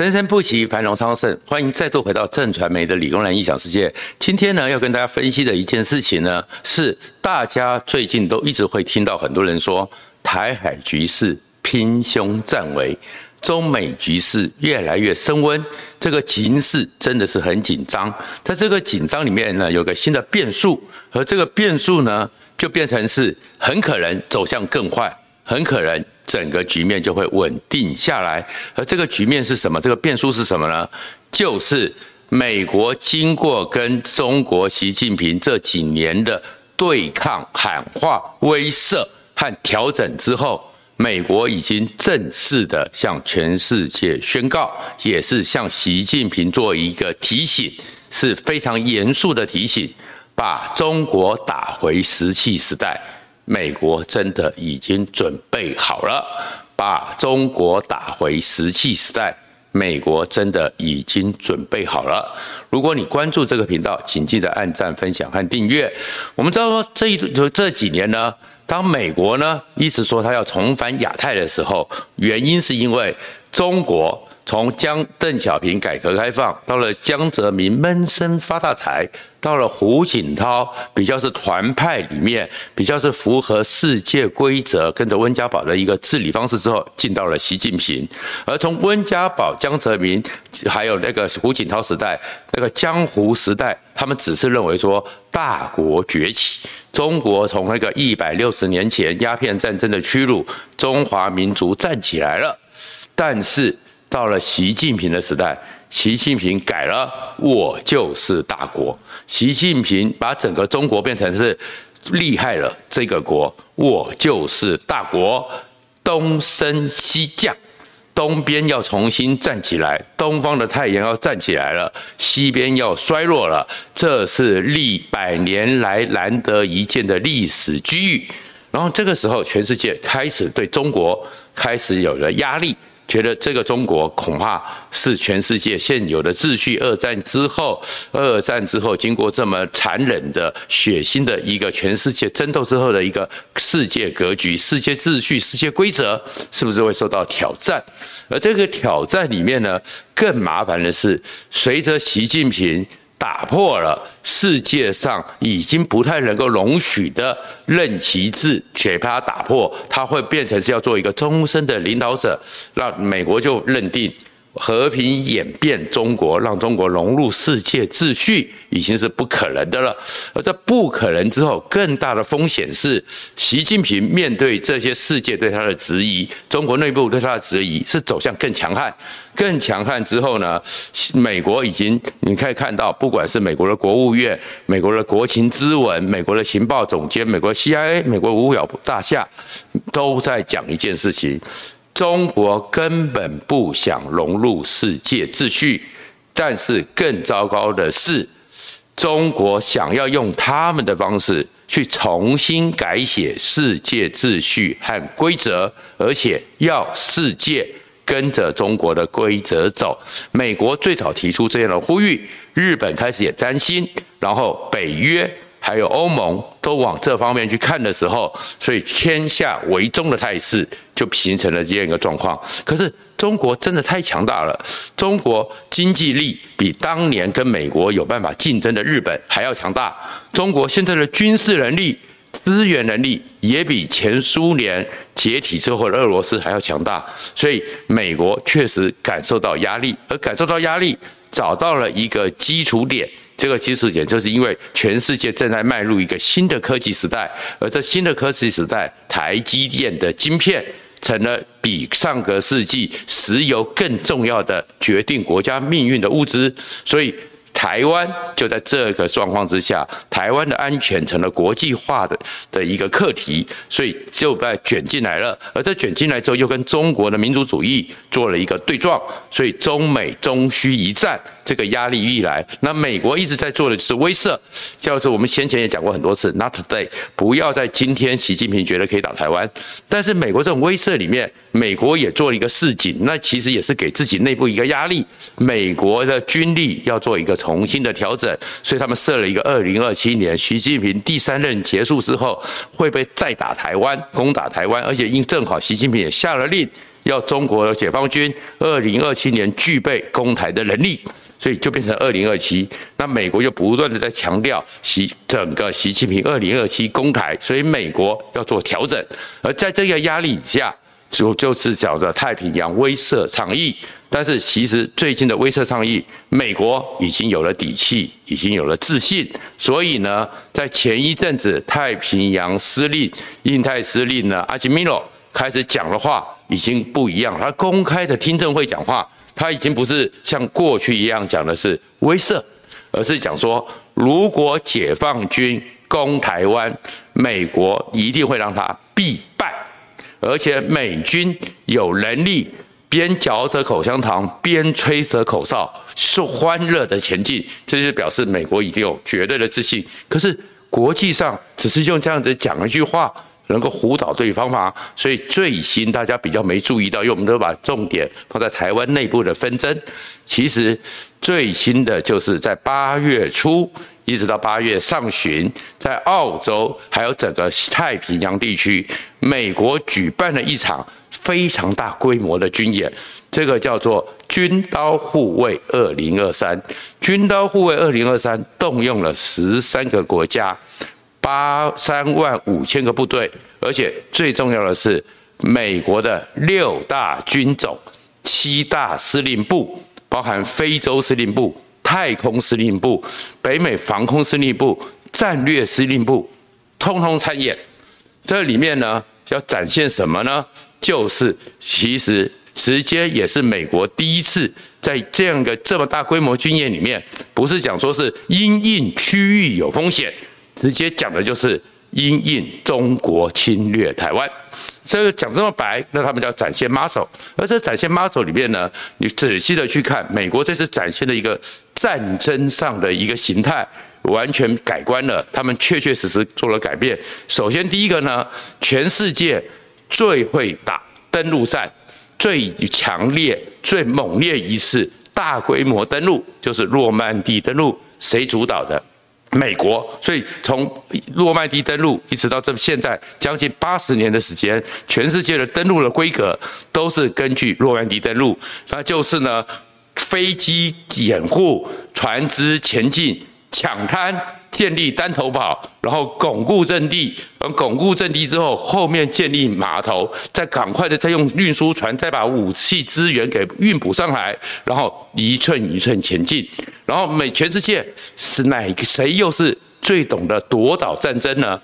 生生不息，繁荣昌盛。欢迎再度回到正传媒的理工男异想世界。今天呢，要跟大家分析的一件事情呢，是大家最近都一直会听到很多人说，台海局势拼凶战危，中美局势越来越升温，这个形势真的是很紧张。在这个紧张里面呢，有个新的变数，而这个变数呢，就变成是很可能走向更坏，很可能。整个局面就会稳定下来，而这个局面是什么？这个变数是什么呢？就是美国经过跟中国习近平这几年的对抗、喊话、威慑和调整之后，美国已经正式的向全世界宣告，也是向习近平做一个提醒，是非常严肃的提醒，把中国打回石器时代。美国真的已经准备好了，把中国打回石器时代。美国真的已经准备好了。如果你关注这个频道，请记得按赞、分享和订阅。我们知道说，这一就这几年呢，当美国呢一直说他要重返亚太的时候，原因是因为中国。从江邓小平改革开放，到了江泽民闷声发大财，到了胡锦涛比较是团派里面比较是符合世界规则，跟着温家宝的一个治理方式之后，进到了习近平。而从温家宝、江泽民，还有那个胡锦涛时代，那个江湖时代，他们只是认为说大国崛起，中国从那个一百六十年前鸦片战争的屈辱，中华民族站起来了，但是。到了习近平的时代，习近平改了，我就是大国。习近平把整个中国变成是厉害了，这个国我就是大国。东升西降，东边要重新站起来，东方的太阳要站起来了，西边要衰落了，这是历百年来难得一见的历史机遇。然后这个时候，全世界开始对中国开始有了压力。觉得这个中国恐怕是全世界现有的秩序。二战之后，二战之后经过这么残忍的、血腥的一个全世界争斗之后的一个世界格局、世界秩序、世界规则，是不是会受到挑战？而这个挑战里面呢，更麻烦的是，随着习近平。打破了世界上已经不太能够容许的任期制，且把它打破，它会变成是要做一个终身的领导者，那美国就认定。和平演变中国，让中国融入世界秩序，已经是不可能的了。而这不可能之后，更大的风险是，习近平面对这些世界对他的质疑，中国内部对他的质疑，是走向更强悍。更强悍之后呢，美国已经你可以看到，不管是美国的国务院、美国的国情咨文、美国的情报总监、美国 CIA、美国五角大厦，都在讲一件事情。中国根本不想融入世界秩序，但是更糟糕的是，中国想要用他们的方式去重新改写世界秩序和规则，而且要世界跟着中国的规则走。美国最早提出这样的呼吁，日本开始也担心，然后北约。还有欧盟都往这方面去看的时候，所以天下为中的态势就形成了这样一个状况。可是中国真的太强大了，中国经济力比当年跟美国有办法竞争的日本还要强大。中国现在的军事能力、资源能力也比前苏联解体之后的俄罗斯还要强大。所以美国确实感受到压力，而感受到压力，找到了一个基础点。这个基础点就是因为全世界正在迈入一个新的科技时代，而这新的科技时代，台积电的晶片成了比上个世纪石油更重要的决定国家命运的物资，所以。台湾就在这个状况之下，台湾的安全成了国际化的的一个课题，所以就被卷进来了。而这卷进来之后，又跟中国的民族主义做了一个对撞，所以中美终需一战，这个压力一来，那美国一直在做的就是威慑，就是我们先前也讲过很多次，Not today，不要在今天，习近平觉得可以打台湾，但是美国这种威慑里面，美国也做了一个示警，那其实也是给自己内部一个压力，美国的军力要做一个重新的调整，所以他们设了一个二零二七年，习近平第三任结束之后，会被再打台湾，攻打台湾，而且因正好习近平也下了令，要中国的解放军二零二七年具备攻台的能力，所以就变成二零二七。那美国就不断的在强调习整个习近平二零二七攻台，所以美国要做调整。而在这个压力下，就就是讲着太平洋威慑倡议。但是其实最近的威慑倡议，美国已经有了底气，已经有了自信。所以呢，在前一阵子太平洋司令、印太司令呢阿基米诺开始讲的话。已经不一样，他公开的听证会讲话，他已经不是像过去一样讲的是威慑，而是讲说，如果解放军攻台湾，美国一定会让他必败，而且美军有能力边嚼着口香糖边吹着口哨，是欢乐的前进，这就表示美国已经有绝对的自信。可是国际上只是用这样子讲一句话。能够唬倒对方吗？所以最新大家比较没注意到，因为我们都把重点放在台湾内部的纷争。其实最新的就是在八月初一直到八月上旬，在澳洲还有整个太平洋地区，美国举办了一场非常大规模的军演，这个叫做“军刀护卫二零二三”。军刀护卫二零二三动用了十三个国家。八三万五千个部队，而且最重要的是，美国的六大军种、七大司令部，包含非洲司令部、太空司令部、北美防空司令部、战略司令部，通通参演。这里面呢，要展现什么呢？就是其实直接也是美国第一次在这样一个这么大规模军演里面，不是讲说是因应区域有风险。直接讲的就是因应中国侵略台湾，这个讲这么白，那他们叫展现 muscle。而这展现 muscle 里面呢，你仔细的去看，美国这次展现的一个战争上的一个形态，完全改观了。他们确确实实做了改变。首先第一个呢，全世界最会打登陆战、最强烈、最猛烈一次大规模登陆，就是诺曼底登陆，谁主导的？美国，所以从诺曼底登陆一直到这现在将近八十年的时间，全世界的登陆的规格都是根据诺曼底登陆，那就是呢，飞机掩护，船只前进，抢滩。建立单头堡，然后巩固阵地，而巩固阵地之后，后面建立码头，再赶快的再用运输船再把武器资源给运补上来，然后一寸一寸前进。然后美全世界是哪个谁又是最懂得夺岛战争呢？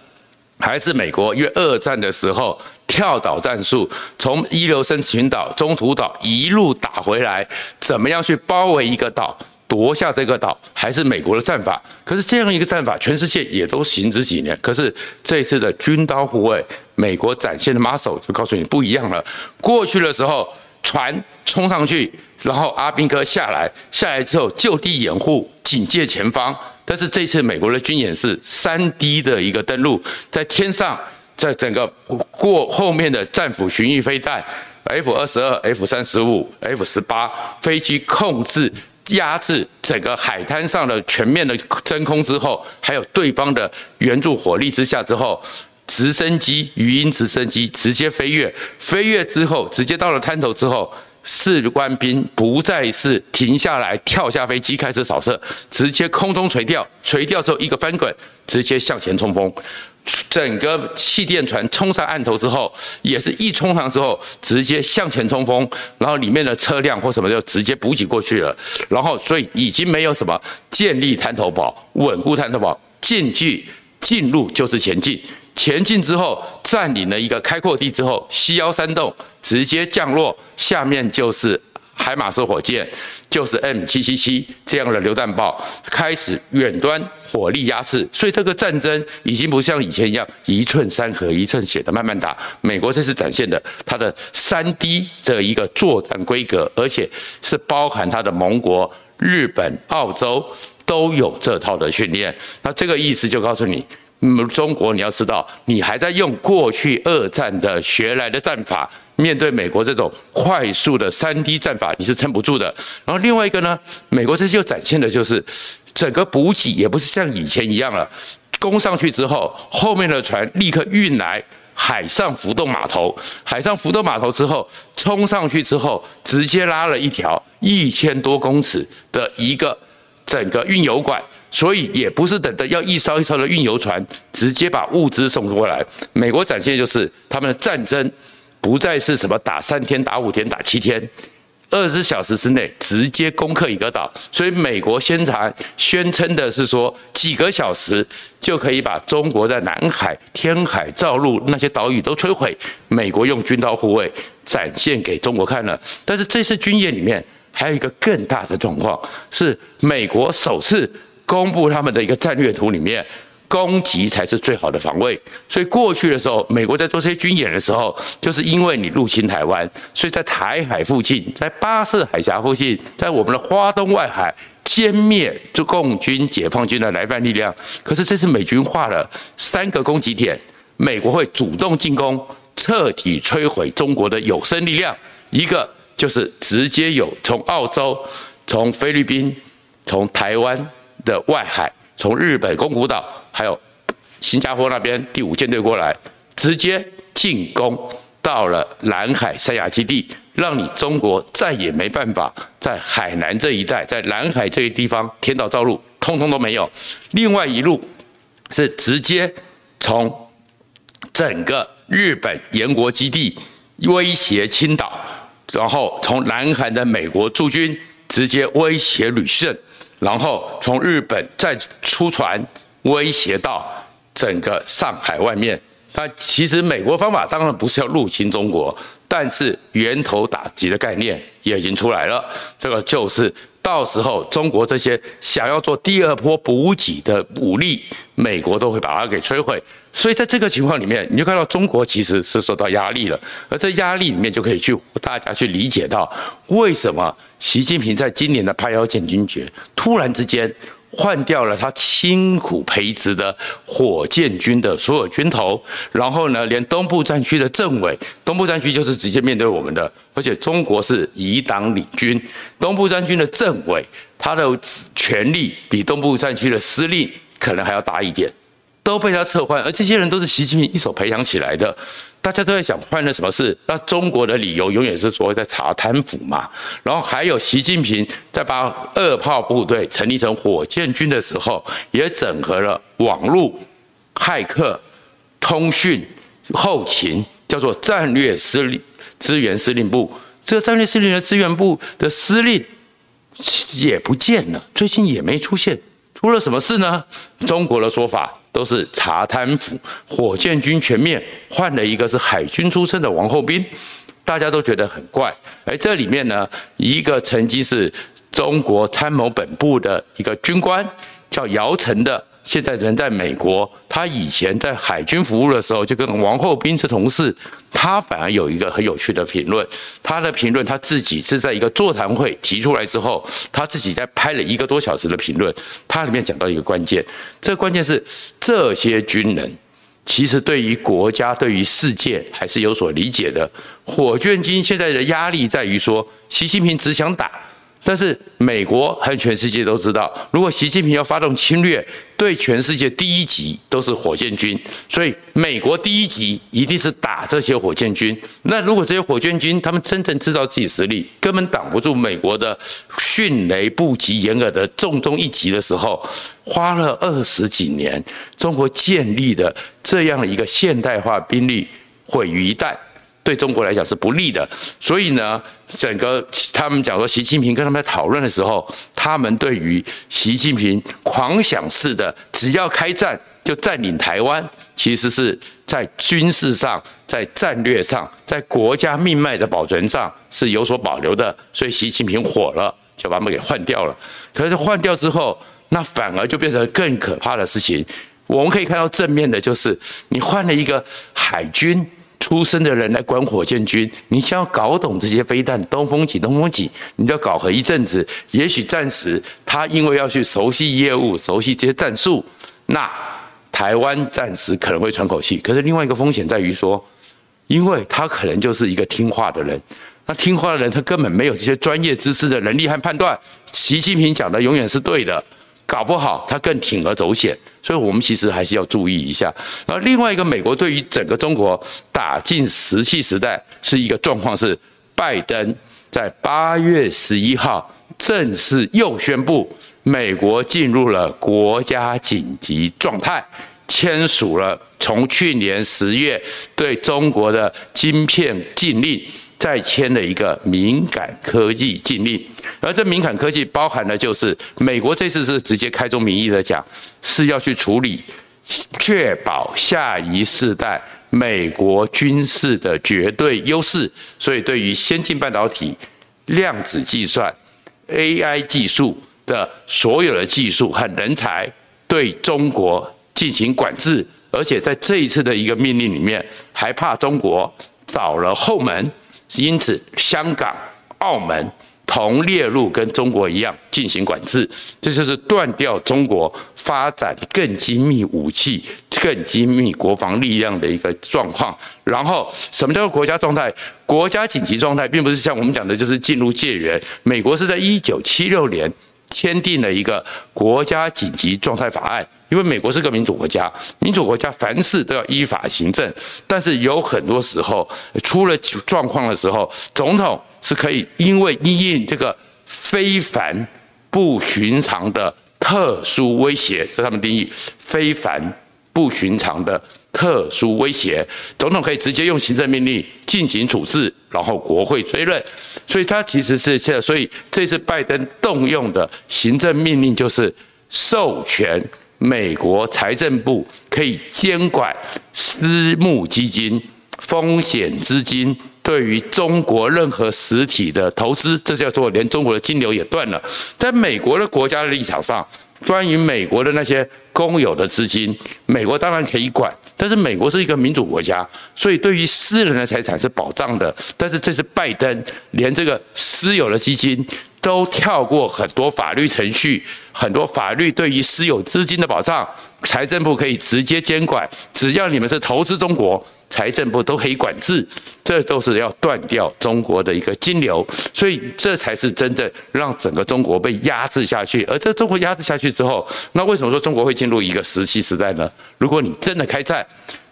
还是美国？因为二战的时候跳岛战术，从伊留申群岛、中途岛一路打回来，怎么样去包围一个岛？夺下这个岛还是美国的战法，可是这样一个战法，全世界也都行之几年。可是这次的军刀护卫，美国展现的 muscle 就告诉你不一样了。过去的时候，船冲上去，然后阿兵哥下来，下来之后就地掩护，警戒前方。但是这次美国的军演是三 D 的一个登陆，在天上，在整个过后面的战斧巡弋飞弹，F 二十二、F 三十五、F 十八飞机控制。压制整个海滩上的全面的真空之后，还有对方的援助火力之下之后，直升机、鱼鹰直升机直接飞跃，飞跃之后直接到了滩头之后，士官兵不再是停下来跳下飞机开始扫射，直接空中垂钓，垂钓之后一个翻滚，直接向前冲锋。整个气垫船冲上岸头之后，也是一冲上之后，直接向前冲锋，然后里面的车辆或什么就直接补给过去了。然后，所以已经没有什么建立滩头堡、稳固滩头堡，进去进入就是前进。前进之后，占领了一个开阔地之后，西幺山洞直接降落，下面就是。海马斯火箭就是 M 七七七这样的榴弹炮，开始远端火力压制，所以这个战争已经不像以前一样一寸山河一寸血的慢慢打。美国这次展现的它的三 D 这一个作战规格，而且是包含它的盟国日本、澳洲都有这套的训练。那这个意思就告诉你，嗯，中国你要知道，你还在用过去二战的学来的战法。面对美国这种快速的三 D 战法，你是撑不住的。然后另外一个呢，美国这次又展现的就是整个补给也不是像以前一样了，攻上去之后，后面的船立刻运来海上浮动码头，海上浮动码头之后冲上去之后，直接拉了一条一千多公尺的一个整个运油管，所以也不是等着要一艘一艘的运油船直接把物资送过来。美国展现就是他们的战争不再是什么打三天、打五天、打七天。二十小时之内直接攻克一个岛，所以美国宣传宣称的是说几个小时就可以把中国在南海、天海、造陆那些岛屿都摧毁。美国用军刀护卫展现给中国看了，但是这次军演里面还有一个更大的状况，是美国首次公布他们的一个战略图里面。攻击才是最好的防卫，所以过去的时候，美国在做这些军演的时候，就是因为你入侵台湾，所以在台海附近，在巴士海峡附近，在我们的花东外海歼灭中共军、解放军的来犯力量。可是这次美军画了三个攻击点，美国会主动进攻，彻底摧毁中国的有生力量。一个就是直接有从澳洲、从菲律宾、从台湾的外海。从日本宫古岛，还有新加坡那边第五舰队过来，直接进攻到了南海三亚基地，让你中国再也没办法在海南这一带，在南海这一地方填岛造陆，通通都没有。另外一路是直接从整个日本沿国基地威胁青岛，然后从南海的美国驻军直接威胁旅顺。然后从日本再出船威胁到整个上海外面，那其实美国方法当然不是要入侵中国，但是源头打击的概念也已经出来了。这个就是到时候中国这些想要做第二波补给的武力，美国都会把它给摧毁。所以在这个情况里面，你就看到中国其实是受到压力了，而这压力里面就可以去大家去理解到，为什么习近平在今年的拍腰建军节突然之间换掉了他辛苦培植的火箭军的所有军头，然后呢，连东部战区的政委，东部战区就是直接面对我们的，而且中国是以党领军，东部战区的政委他的权力比东部战区的司令可能还要大一点。都被他撤换，而这些人都是习近平一手培养起来的。大家都在想换了什么事？那中国的理由永远是说在查贪腐嘛。然后还有习近平在把二炮部队成立成火箭军的时候，也整合了网络、骇客、通讯、后勤，叫做战略司令资源司令部。这个战略司令的资源部的司令也不见了，最近也没出现，出了什么事呢？中国的说法。都是查贪腐，火箭军全面换了一个是海军出身的王厚斌，大家都觉得很怪。而这里面呢，一个曾经是中国参谋本部的一个军官叫姚晨的。现在人在美国，他以前在海军服务的时候就跟王厚斌是同事。他反而有一个很有趣的评论，他的评论他自己是在一个座谈会提出来之后，他自己在拍了一个多小时的评论。他里面讲到一个关键，这个关键是这些军人其实对于国家、对于世界还是有所理解的。火箭军现在的压力在于说，习近平只想打。但是美国和全世界都知道，如果习近平要发动侵略，对全世界第一级都是火箭军，所以美国第一级一定是打这些火箭军。那如果这些火箭军他们真正知道自己实力，根本挡不住美国的迅雷不及掩耳的重重一击的时候，花了二十几年，中国建立的这样一个现代化兵力毁于一旦。对中国来讲是不利的，所以呢，整个他们讲说，习近平跟他们讨论的时候，他们对于习近平狂想式的只要开战就占领台湾，其实是在军事上、在战略上、在国家命脉的保存上是有所保留的，所以习近平火了，就把他们给换掉了。可是换掉之后，那反而就变成更可怕的事情。我们可以看到正面的就是，你换了一个海军。出身的人来管火箭军，你想要搞懂这些飞弹，东风几，东风几，你就要搞合一阵子。也许暂时他因为要去熟悉业务，熟悉这些战术，那台湾暂时可能会喘口气。可是另外一个风险在于说，因为他可能就是一个听话的人，那听话的人他根本没有这些专业知识的能力和判断。习近平讲的永远是对的，搞不好他更铤而走险，所以我们其实还是要注意一下。然后另外一个，美国对于整个中国打进石器时代是一个状况，是拜登在八月十一号正式又宣布美国进入了国家紧急状态，签署了从去年十月对中国的晶片禁令。再签了一个敏感科技禁令，而这敏感科技包含的就是美国这次是直接开宗明义的讲，是要去处理，确保下一世代美国军事的绝对优势。所以，对于先进半导体、量子计算、AI 技术的所有的技术和人才，对中国进行管制。而且在这一次的一个命令里面，还怕中国找了后门。因此，香港、澳门同列入跟中国一样进行管制，这就是断掉中国发展更精密武器、更精密国防力量的一个状况。然后，什么叫做国家状态？国家紧急状态，并不是像我们讲的，就是进入戒严。美国是在一九七六年。签订了一个国家紧急状态法案，因为美国是个民主国家，民主国家凡事都要依法行政，但是有很多时候出了状况的时候，总统是可以因为因应这个非凡不寻常的特殊威胁，这是他们定义非凡不寻常的。特殊威胁，总统可以直接用行政命令进行处置，然后国会追认。所以他其实是这，所以这次拜登动用的行政命令就是授权美国财政部可以监管私募基金、风险资金对于中国任何实体的投资，这叫做连中国的金流也断了。在美国的国家的立场上。关于美国的那些公有的资金，美国当然可以管，但是美国是一个民主国家，所以对于私人的财产是保障的。但是这是拜登连这个私有的基金都跳过很多法律程序，很多法律对于私有资金的保障，财政部可以直接监管，只要你们是投资中国。财政部都可以管制，这都是要断掉中国的一个金流，所以这才是真正让整个中国被压制下去。而这中国压制下去之后，那为什么说中国会进入一个石器时代呢？如果你真的开战，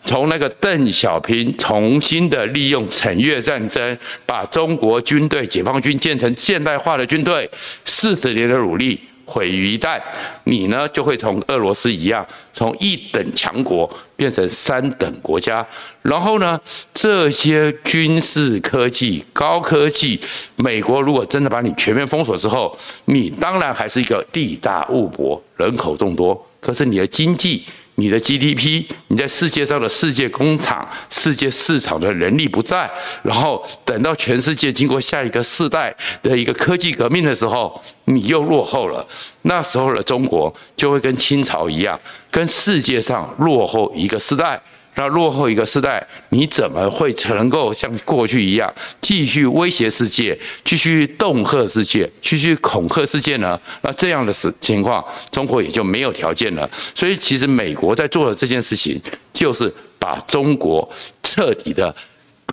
从那个邓小平重新的利用惩越战争，把中国军队、解放军建成现代化的军队，四十年的努力。毁于一旦，你呢就会从俄罗斯一样，从一等强国变成三等国家。然后呢，这些军事科技、高科技，美国如果真的把你全面封锁之后，你当然还是一个地大物博、人口众多，可是你的经济。你的 GDP，你在世界上的世界工厂、世界市场的能力不在，然后等到全世界经过下一个世代的一个科技革命的时候，你又落后了。那时候的中国就会跟清朝一样，跟世界上落后一个世代。那落后一个时代，你怎么会能够像过去一样继续威胁世界、继续恫吓世界、继续恐吓世界呢？那这样的事情况，中国也就没有条件了。所以，其实美国在做的这件事情，就是把中国彻底的。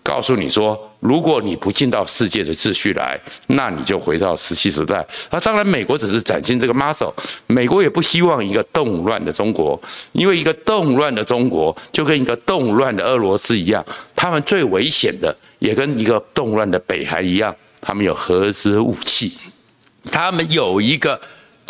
告诉你说，如果你不进到世界的秩序来，那你就回到石器时代。那当然，美国只是展现这个 muscle，美国也不希望一个动乱的中国，因为一个动乱的中国就跟一个动乱的俄罗斯一样，他们最危险的也跟一个动乱的北韩一样，他们有核子武器，他们有一个。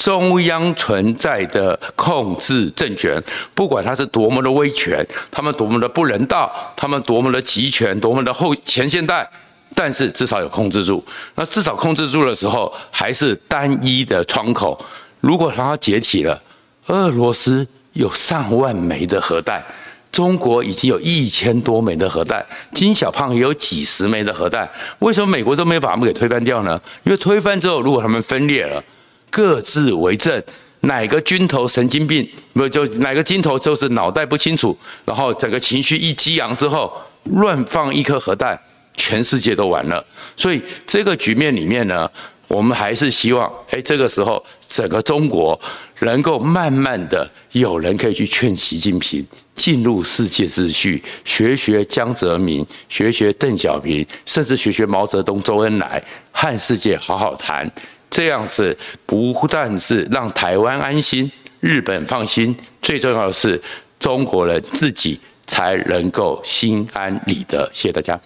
中央存在的控制政权，不管他是多么的威权，他们多么的不人道，他们多么的集权，多么的后前现代，但是至少有控制住。那至少控制住的时候，还是单一的窗口。如果它解体了，俄罗斯有上万枚的核弹，中国已经有一千多枚的核弹，金小胖也有几十枚的核弹。为什么美国都没有把他们给推翻掉呢？因为推翻之后，如果他们分裂了。各自为政，哪个军头神经病，不就哪个军头就是脑袋不清楚，然后整个情绪一激昂之后，乱放一颗核弹，全世界都完了。所以这个局面里面呢，我们还是希望，哎，这个时候整个中国能够慢慢的有人可以去劝习近平进入世界秩序，学学江泽民，学学邓小平，甚至学学毛泽东、周恩来，和世界好好谈。这样子不但是让台湾安心，日本放心，最重要的是中国人自己才能够心安理得。谢谢大家。